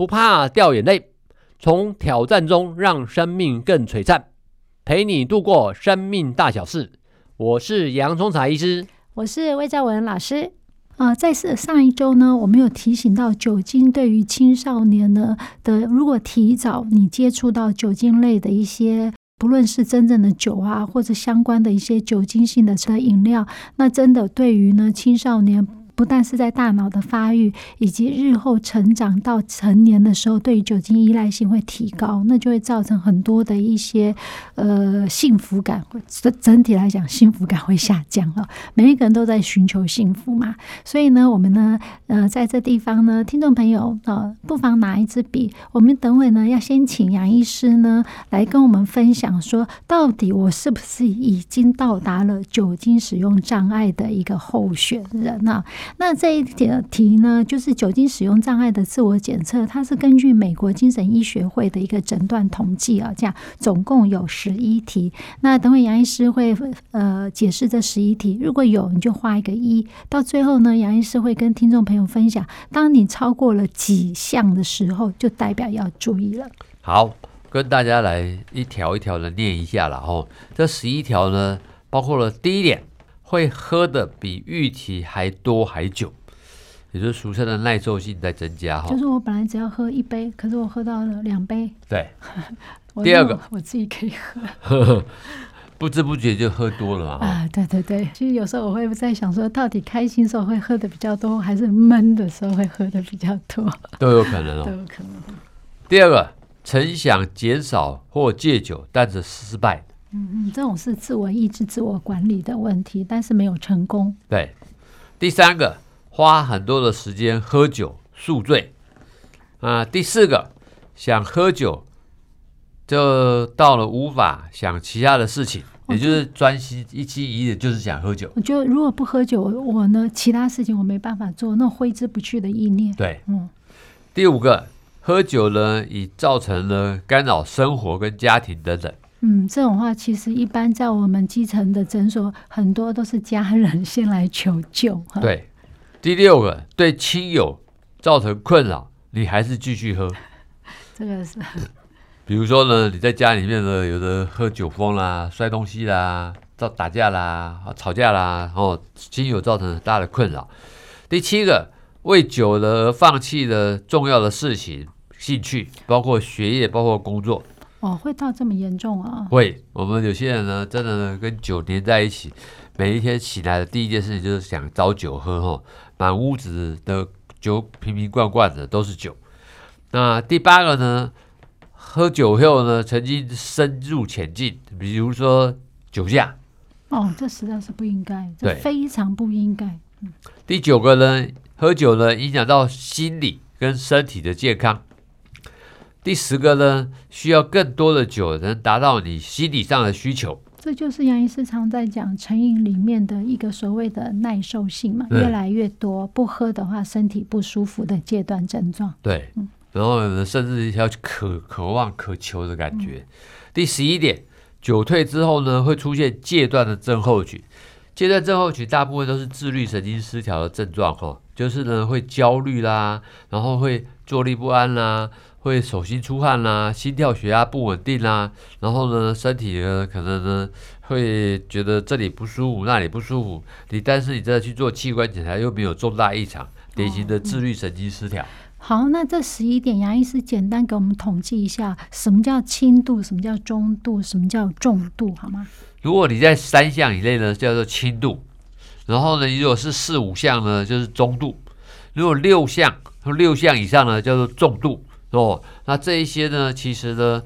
不怕掉眼泪，从挑战中让生命更璀璨，陪你度过生命大小事。我是洋葱茶医师，我是魏兆文老师。啊、呃，在上一周呢，我们有提醒到酒精对于青少年呢的，如果提早你接触到酒精类的一些。不论是真正的酒啊，或者相关的一些酒精性的车饮料，那真的对于呢青少年。不但是在大脑的发育，以及日后成长到成年的时候，对于酒精依赖性会提高，那就会造成很多的一些呃幸福感，整整体来讲幸福感会下降了。每一个人都在寻求幸福嘛，所以呢，我们呢呃在这地方呢，听众朋友呃不妨拿一支笔，我们等会呢要先请杨医师呢来跟我们分享说，到底我是不是已经到达了酒精使用障碍的一个候选人啊？那这一点题呢，就是酒精使用障碍的自我检测，它是根据美国精神医学会的一个诊断统计啊，这样总共有十一题。那等会杨医师会呃解释这十一题，如果有你就画一个一。到最后呢，杨医师会跟听众朋友分享，当你超过了几项的时候，就代表要注意了。好，跟大家来一条一条的念一下了哦。这十一条呢，包括了第一点。会喝的比预期还多还久，也就是俗称的耐受性在增加哈。就是我本来只要喝一杯，可是我喝到了两杯。对，第二个我，我自己可以喝，不知不觉就喝多了嘛。啊，对对对，其实有时候我会在想说，到底开心时候会喝的比较多，还是闷的时候会喝的比较多？都有可能哦，都有可能。第二个，曾想减少或戒酒，但是失败。嗯嗯，这种是自我意志、自我管理的问题，但是没有成功。对，第三个，花很多的时间喝酒宿醉啊、呃。第四个，想喝酒，就到了无法想其他的事情，也就是专心一心一意，就是想喝酒。我觉得如果不喝酒，我呢，其他事情我没办法做，那挥之不去的意念。对，嗯。第五个，喝酒呢，已造成了干扰生活跟家庭等等。嗯，这种话其实一般在我们基层的诊所，很多都是家人 先来求救。对，第六个，对亲友造成困扰，你还是继续喝。这个是，比如说呢，你在家里面呢，有的喝酒疯啦，摔东西啦，造打架啦，吵架啦，然后亲友造成很大的困扰。第七个，为酒而放弃了重要的事情、兴趣，包括学业，包括工作。哦，会到这么严重啊？会，我们有些人呢，真的呢，跟酒黏在一起，每一天起来的第一件事情就是想找酒喝哈，满屋子的酒瓶瓶罐罐的都是酒。那第八个呢，喝酒后呢，曾经深入浅进，比如说酒驾。哦，这实在是不应该，这非常不应该。嗯。第九个呢，喝酒呢，影响到心理跟身体的健康。第十个呢，需要更多的酒能达到你心理上的需求。这就是杨医师常在讲成瘾里面的一个所谓的耐受性嘛，越来越多不喝的话，身体不舒服的戒断症状。对，嗯、然后，甚至要渴渴望渴求的感觉。嗯、第十一点，酒退之后呢，会出现戒断的症候群。戒断症候群大部分都是自律神经失调的症状，哈，就是呢会焦虑啦，然后会坐立不安啦。会手心出汗啦、啊，心跳血压不稳定啦、啊，然后呢，身体呢可能呢会觉得这里不舒服，那里不舒服。你但是你再去做器官检查又没有重大异常，典型的自律神经失调。哦嗯、好，那这十一点，杨医师简单给我们统计一下，什么叫轻度，什么叫中度，什么叫重度，好吗？如果你在三项以内呢，叫做轻度；然后呢，如果是四五项呢，就是中度；如果六项或六项以上呢，叫做重度。哦，那这一些呢，其实呢，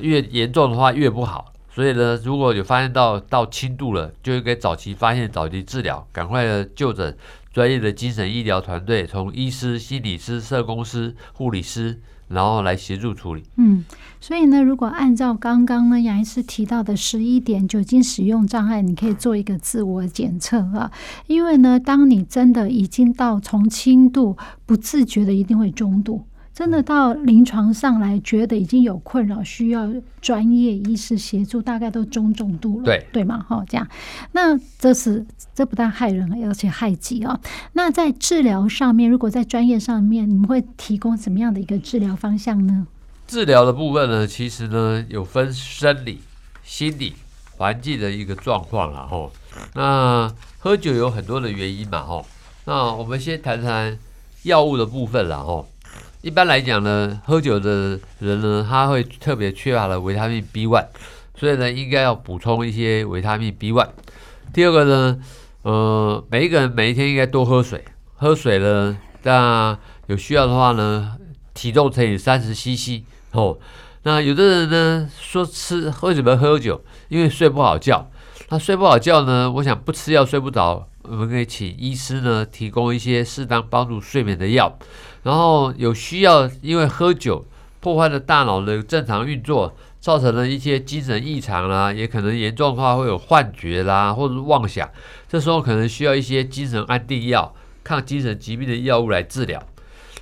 越严重的话越不好，所以呢，如果有发现到到轻度了，就应该早期发现、早期治疗，赶快的就诊，专业的精神医疗团队，从医师、心理师、社工师、护理师，然后来协助处理。嗯，所以呢，如果按照刚刚呢杨医师提到的十一点酒精使用障碍，你可以做一个自我检测啊。因为呢，当你真的已经到从轻度不自觉的，一定会中度。真的到临床上来，觉得已经有困扰，需要专业医师协助，大概都中重度了，对对吗？哈，这样，那这是这不但害人，而且害己啊。那在治疗上面，如果在专业上面，你们会提供什么样的一个治疗方向呢？治疗的部分呢，其实呢有分生理、心理、环境的一个状况了哈。那喝酒有很多的原因嘛哈。那我们先谈谈药物的部分了哈。一般来讲呢，喝酒的人呢，他会特别缺乏了维他命 B one，所以呢，应该要补充一些维他命 B one。第二个呢，呃，每一个人每一天应该多喝水，喝水呢，那有需要的话呢，体重乘以三十 CC 哦。那有的人呢说吃为什么喝酒？因为睡不好觉。那睡不好觉呢，我想不吃药睡不着，我们可以请医师呢提供一些适当帮助睡眠的药。然后有需要，因为喝酒破坏了大脑的正常运作，造成了一些精神异常啦，也可能严重的话会有幻觉啦，或者是妄想。这时候可能需要一些精神安定药、抗精神疾病的药物来治疗。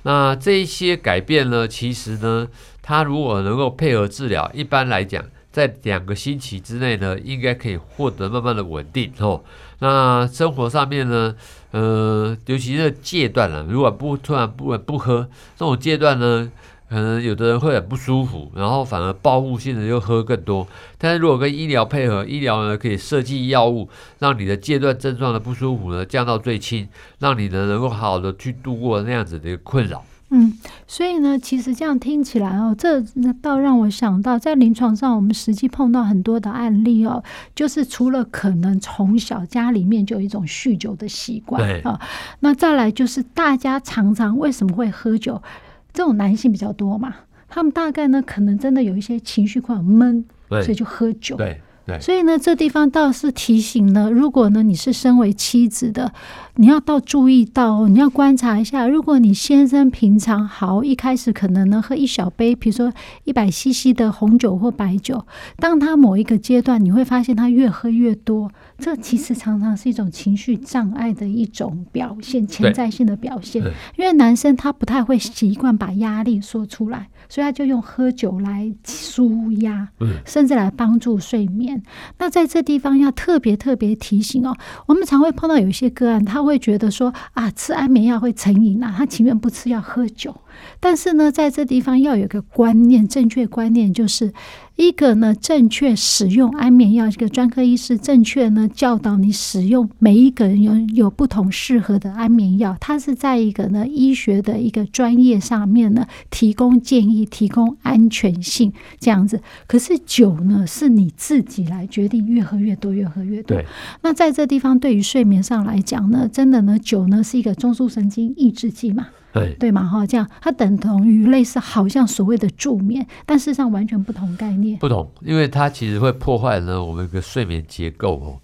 那这一些改变呢，其实呢，它如果能够配合治疗，一般来讲，在两个星期之内呢，应该可以获得慢慢的稳定哦。那生活上面呢，呃，尤其是戒断了，如果不突然不不喝，这种戒断呢，可能有的人会很不舒服，然后反而报复性的又喝更多。但是如果跟医疗配合，医疗呢可以设计药物，让你的戒断症状的不舒服呢降到最轻，让你呢能够好好的去度过那样子的一个困扰。嗯，所以呢，其实这样听起来哦，这倒让我想到，在临床上我们实际碰到很多的案例哦，就是除了可能从小家里面就有一种酗酒的习惯啊，那再来就是大家常常为什么会喝酒？这种男性比较多嘛，他们大概呢可能真的有一些情绪困扰闷，所以就喝酒。对。所以呢，这地方倒是提醒呢，如果呢你是身为妻子的，你要到注意到，你要观察一下，如果你先生平常好，一开始可能呢喝一小杯，比如说一百 CC 的红酒或白酒，当他某一个阶段，你会发现他越喝越多，这其实常常是一种情绪障碍的一种表现，潜在性的表现。因为男生他不太会习惯把压力说出来，所以他就用喝酒来舒压，甚至来帮助睡眠。那在这地方要特别特别提醒哦，我们常会碰到有一些个案，他会觉得说啊，吃安眠药会成瘾啊，他情愿不吃药喝酒。但是呢，在这地方要有个观念，正确观念就是。一个呢，正确使用安眠药，这个专科医师正确呢教导你使用，每一个人有有不同适合的安眠药，它是在一个呢医学的一个专业上面呢提供建议，提供安全性这样子。可是酒呢是你自己来决定，越喝越多，越喝越多。对。那在这地方对于睡眠上来讲呢，真的呢酒呢是一个中枢神经抑制剂嘛。对对嘛哈，这样它等同于类似好像所谓的助眠，但事实上完全不同概念。不同，因为它其实会破坏呢我们一个睡眠结构哦。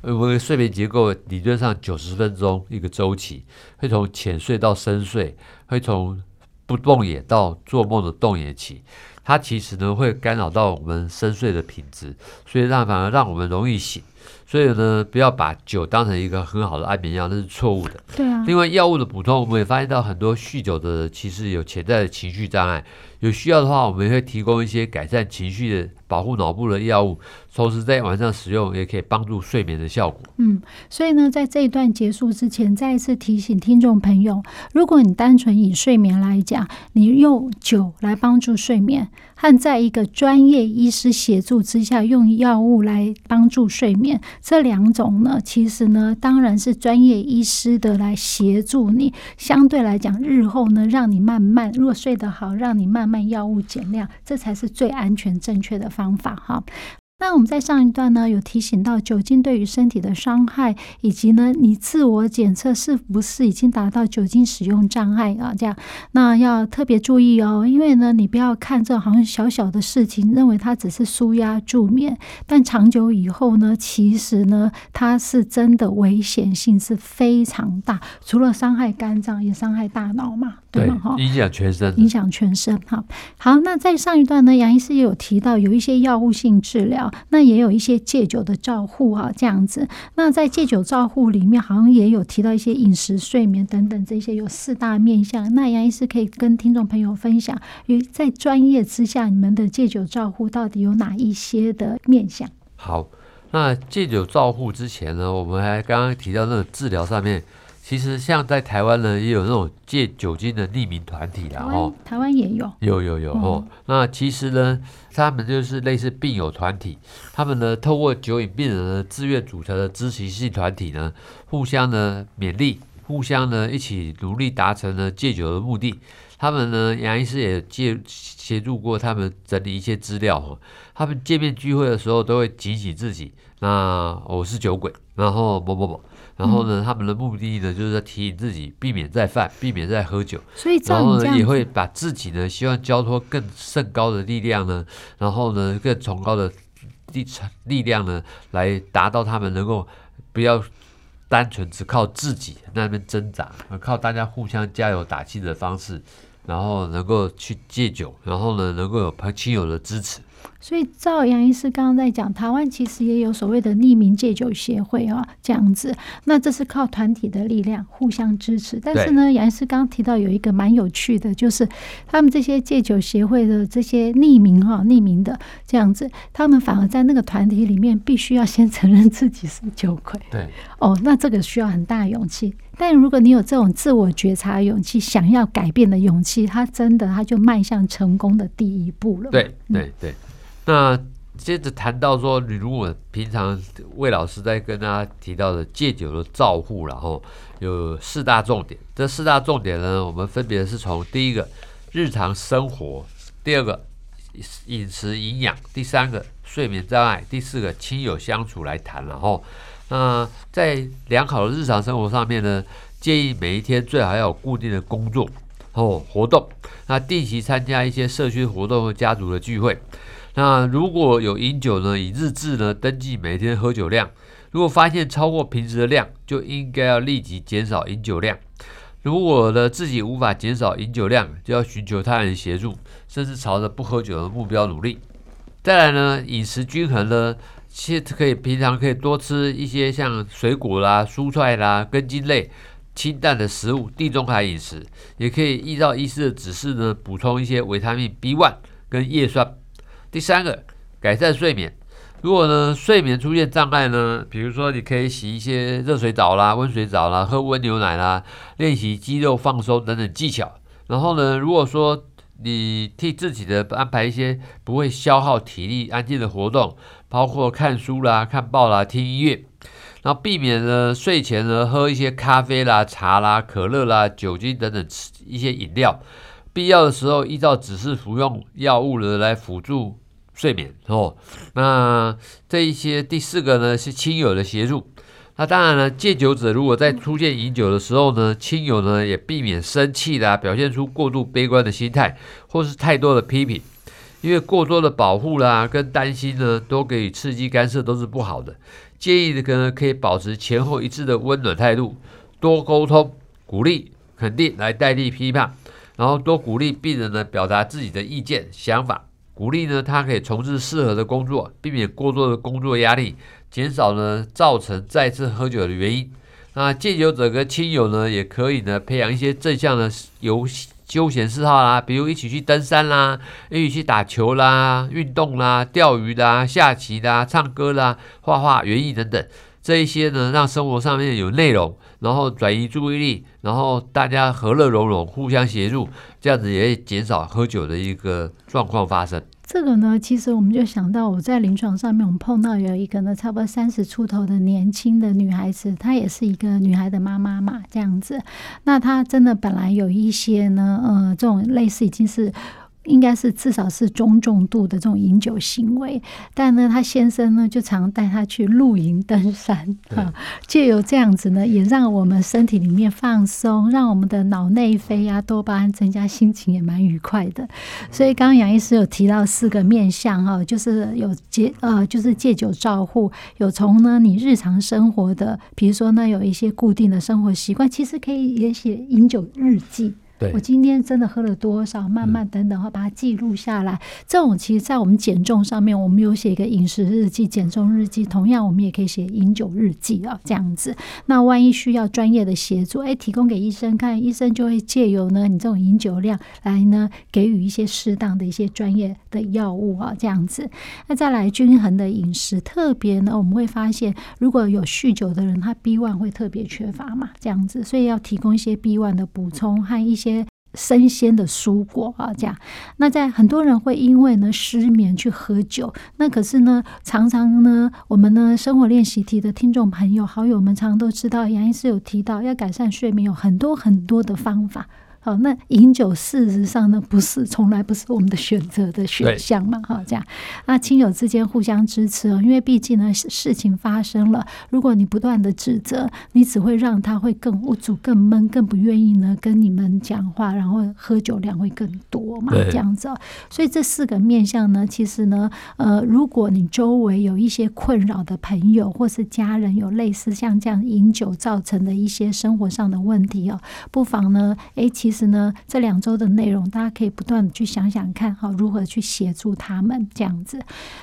我们的睡眠结构理论上九十分钟一个周期，会从浅睡到深睡，会从不动眼到做梦的动眼期。它其实呢会干扰到我们深睡的品质，所以让反而让我们容易醒。所以呢，不要把酒当成一个很好的安眠药，那是错误的。对啊。另外，药物的补充，我们也发现到很多酗酒的人其实有潜在的情绪障碍。有需要的话，我们也会提供一些改善情绪的、保护脑部的药物，同时在晚上使用也可以帮助睡眠的效果。嗯，所以呢，在这一段结束之前，再一次提醒听众朋友：如果你单纯以睡眠来讲，你用酒来帮助睡眠，和在一个专业医师协助之下用药物来帮助睡眠，这两种呢，其实呢，当然是专业医师的来协助你，相对来讲，日后呢，让你慢慢如果睡得好，让你慢慢药物减量，这才是最安全正确的方法哈。那我们在上一段呢，有提醒到酒精对于身体的伤害，以及呢，你自我检测是不是已经达到酒精使用障碍啊？这样，那要特别注意哦，因为呢，你不要看这好像小小的事情，认为它只是舒压助眠，但长久以后呢，其实呢，它是真的危险性是非常大，除了伤害肝脏，也伤害大脑嘛。对吗？哈，影响全身，影响全身。哈，好，那在上一段呢，杨医师也有提到有一些药物性治疗，那也有一些戒酒的照护啊，这样子。那在戒酒照护里面，好像也有提到一些饮食、睡眠等等这些有四大面向。那杨医师可以跟听众朋友分享，于在专业之下，你们的戒酒照护到底有哪一些的面向？好，那戒酒照护之前呢，我们还刚刚提到那个治疗上面。其实像在台湾呢，也有那种戒酒精的匿名团体啦，哦，台湾也有，有有有哦。那其实呢，他们就是类似病友团体，他们呢透过酒瘾病人呢自愿组成的支持性团体呢，互相呢勉励，互相呢一起努力达成呢戒酒的目的。他们呢，杨医师也介协助过他们整理一些资料哈。他们见面聚会的时候都会警醒自己，那我是酒鬼，然后某某某。然后呢，他们的目的呢，就是在提醒自己避免再犯，避免再喝酒。所以，然后呢，也会把自己呢，希望交托更甚高的力量呢，然后呢，更崇高的力力量呢，来达到他们能够不要单纯只靠自己那边挣扎，而靠大家互相加油打气的方式，然后能够去戒酒，然后呢，能够有朋亲友的支持。所以，照杨医师刚刚在讲，台湾其实也有所谓的匿名戒酒协会啊，这样子。那这是靠团体的力量互相支持。但是呢，杨医师刚刚提到有一个蛮有趣的，就是他们这些戒酒协会的这些匿名哈、匿名的这样子，他们反而在那个团体里面必须要先承认自己是酒鬼。对。哦，那这个需要很大勇气。但如果你有这种自我觉察的勇气，想要改变的勇气，他真的他就迈向成功的第一步了。对对对。那接着谈到说，你如果平常魏老师在跟大家提到的戒酒的照护，然后有四大重点。这四大重点呢，我们分别是从第一个日常生活，第二个饮食营养，第三个睡眠障碍，第四个亲友相处来谈。然后，那在良好的日常生活上面呢，建议每一天最好要有固定的工作哦活动，那定期参加一些社区活动和家族的聚会。那如果有饮酒呢，以日志呢登记每天喝酒量。如果发现超过平时的量，就应该要立即减少饮酒量。如果呢自己无法减少饮酒量，就要寻求他人协助，甚至朝着不喝酒的目标努力。再来呢，饮食均衡呢，其实可以平常可以多吃一些像水果啦、蔬菜啦、根茎类、清淡的食物，地中海饮食。也可以依照医师的指示呢，补充一些维他命 B1 跟叶酸。第三个，改善睡眠。如果呢睡眠出现障碍呢，比如说你可以洗一些热水澡啦、温水澡啦、喝温牛奶啦、练习肌肉放松等等技巧。然后呢，如果说你替自己的安排一些不会消耗体力、安静的活动，包括看书啦、看报啦、听音乐，然后避免呢睡前呢喝一些咖啡啦、茶啦、可乐啦、酒精等等一些饮料。必要的时候，依照指示服用药物呢，来辅助睡眠哦。那这一些第四个呢，是亲友的协助。那当然了，戒酒者如果在出现饮酒的时候呢，亲友呢也避免生气啦，表现出过度悲观的心态，或是太多的批评，因为过多的保护啦跟担心呢，都给予刺激干涉都是不好的。建议呢，可以保持前后一致的温暖态度，多沟通、鼓励、肯定来代替批判。然后多鼓励病人呢表达自己的意见想法，鼓励呢他可以从事适合的工作，避免过多的工作压力，减少呢造成再次喝酒的原因。那戒酒者跟亲友呢也可以呢培养一些正向的游休闲嗜好啦，比如一起去登山啦，一起去打球啦、运动啦、钓鱼啦、下棋啦、唱歌啦、画画、园艺等等。这一些呢，让生活上面有内容，然后转移注意力，然后大家和乐融融，互相协助，这样子也会减少喝酒的一个状况发生。这个呢，其实我们就想到，我在临床上面，我们碰到有一个呢，差不多三十出头的年轻的女孩子，她也是一个女孩的妈妈嘛，这样子。那她真的本来有一些呢，呃，这种类似已经是。应该是至少是中重度的这种饮酒行为。但呢，他先生呢就常带他去露营、登山啊，借由这样子呢，也让我们身体里面放松，让我们的脑内啡啊、多巴胺增加，心情也蛮愉快的。所以刚刚杨医师有提到四个面向哈，就是有戒呃，就是戒酒照护，有从呢你日常生活的，比如说呢有一些固定的生活习惯，其实可以也写饮酒日记。对我今天真的喝了多少？慢慢等等，会把它记录下来。这种其实，在我们减重上面，我们有写一个饮食日记、减重日记。同样，我们也可以写饮酒日记啊，这样子。那万一需要专业的协助，哎，提供给医生看，医生就会借由呢你这种饮酒量来呢给予一些适当的一些专业的药物啊，这样子。那再来均衡的饮食，特别呢我们会发现，如果有酗酒的人，他 B1 会特别缺乏嘛，这样子，所以要提供一些 B1 的补充和一些。生鲜的蔬果啊，这样。那在很多人会因为呢失眠去喝酒，那可是呢，常常呢，我们呢生活练习题的听众朋友、好友们，常常都知道，杨医师有提到，要改善睡眠有很多很多的方法。好，那饮酒事实上呢，不是从来不是我们的选择的选项嘛？哈，这样，那亲友之间互相支持哦，因为毕竟呢，事情发生了，如果你不断的指责，你只会让他会更无助、更闷、更不愿意呢跟你们讲话，然后喝酒量会更多嘛？这样子，所以这四个面向呢，其实呢，呃，如果你周围有一些困扰的朋友或是家人，有类似像这样饮酒造成的一些生活上的问题哦，不妨呢，哎，其实。是呢，这两周的内容，大家可以不断的去想想看，好，如何去协助他们这样子。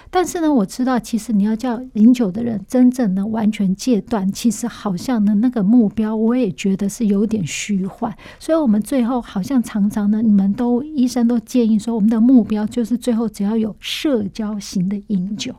但是呢，我知道，其实你要叫饮酒的人真正能完全戒断，其实好像呢，那个目标，我也觉得是有点虚幻。所以，我们最后好像常常呢，你们都医生都建议说，我们的目标就是最后只要有社交型的饮酒。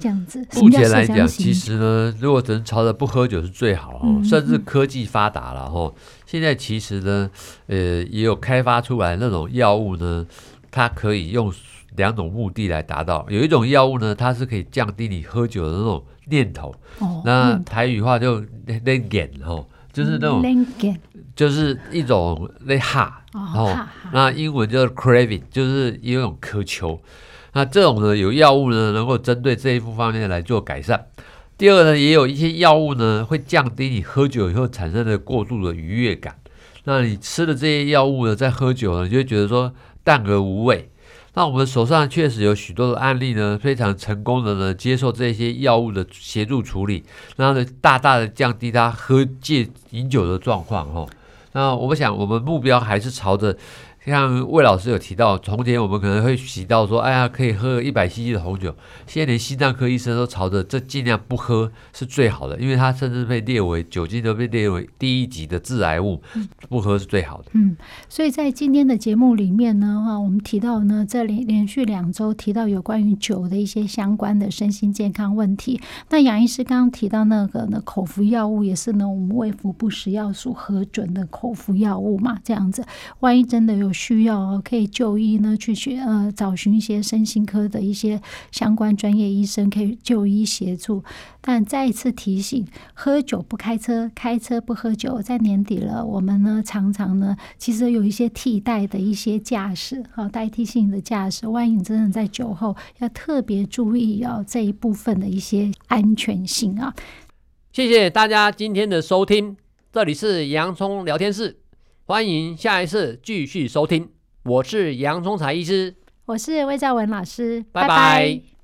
这样子，目前来讲，其实呢，如果能朝着不喝酒是最好哦。甚至科技发达了哈，现在其实呢，呃，也有开发出来那种药物呢，它可以用两种目的来达到。有一种药物呢，它是可以降低你喝酒的那种念头。哦，那台语话就“那那点”哦，就是那种，就是一种那哈。哦，那英文就是 craving，就是一种渴求。那这种呢，有药物呢，能够针对这一部方面来做改善。第二呢，也有一些药物呢，会降低你喝酒以后产生的过度的愉悦感。那你吃的这些药物呢，在喝酒呢，你就会觉得说淡而无味。那我们手上确实有许多的案例呢，非常成功的呢，接受这些药物的协助处理，然后呢，大大的降低他喝戒饮酒的状况哈。那我想，我们目标还是朝着。像魏老师有提到，从前我们可能会提到说，哎呀，可以喝一百 cc 的红酒。现在连心脏科医生都朝着这尽量不喝是最好的，因为它甚至被列为酒精都被列为第一级的致癌物，不喝是最好的。嗯，所以在今天的节目里面呢，哈，我们提到呢，这连连续两周提到有关于酒的一些相关的身心健康问题。那杨医师刚刚提到那个呢，口服药物也是呢，我们卫福部食药署核准的口服药物嘛，这样子，万一真的有。需要可以就医呢，去学呃找寻一些身心科的一些相关专业医生，可以就医协助。但再一次提醒，喝酒不开车，开车不喝酒。在年底了，我们呢常常呢，其实有一些替代的一些驾驶，好代替性的驾驶。万一你真的在酒后，要特别注意哦这一部分的一些安全性啊。谢谢大家今天的收听，这里是洋葱聊天室。欢迎下一次继续收听，我是杨忠才医师，我是魏兆文老师，拜拜。拜拜。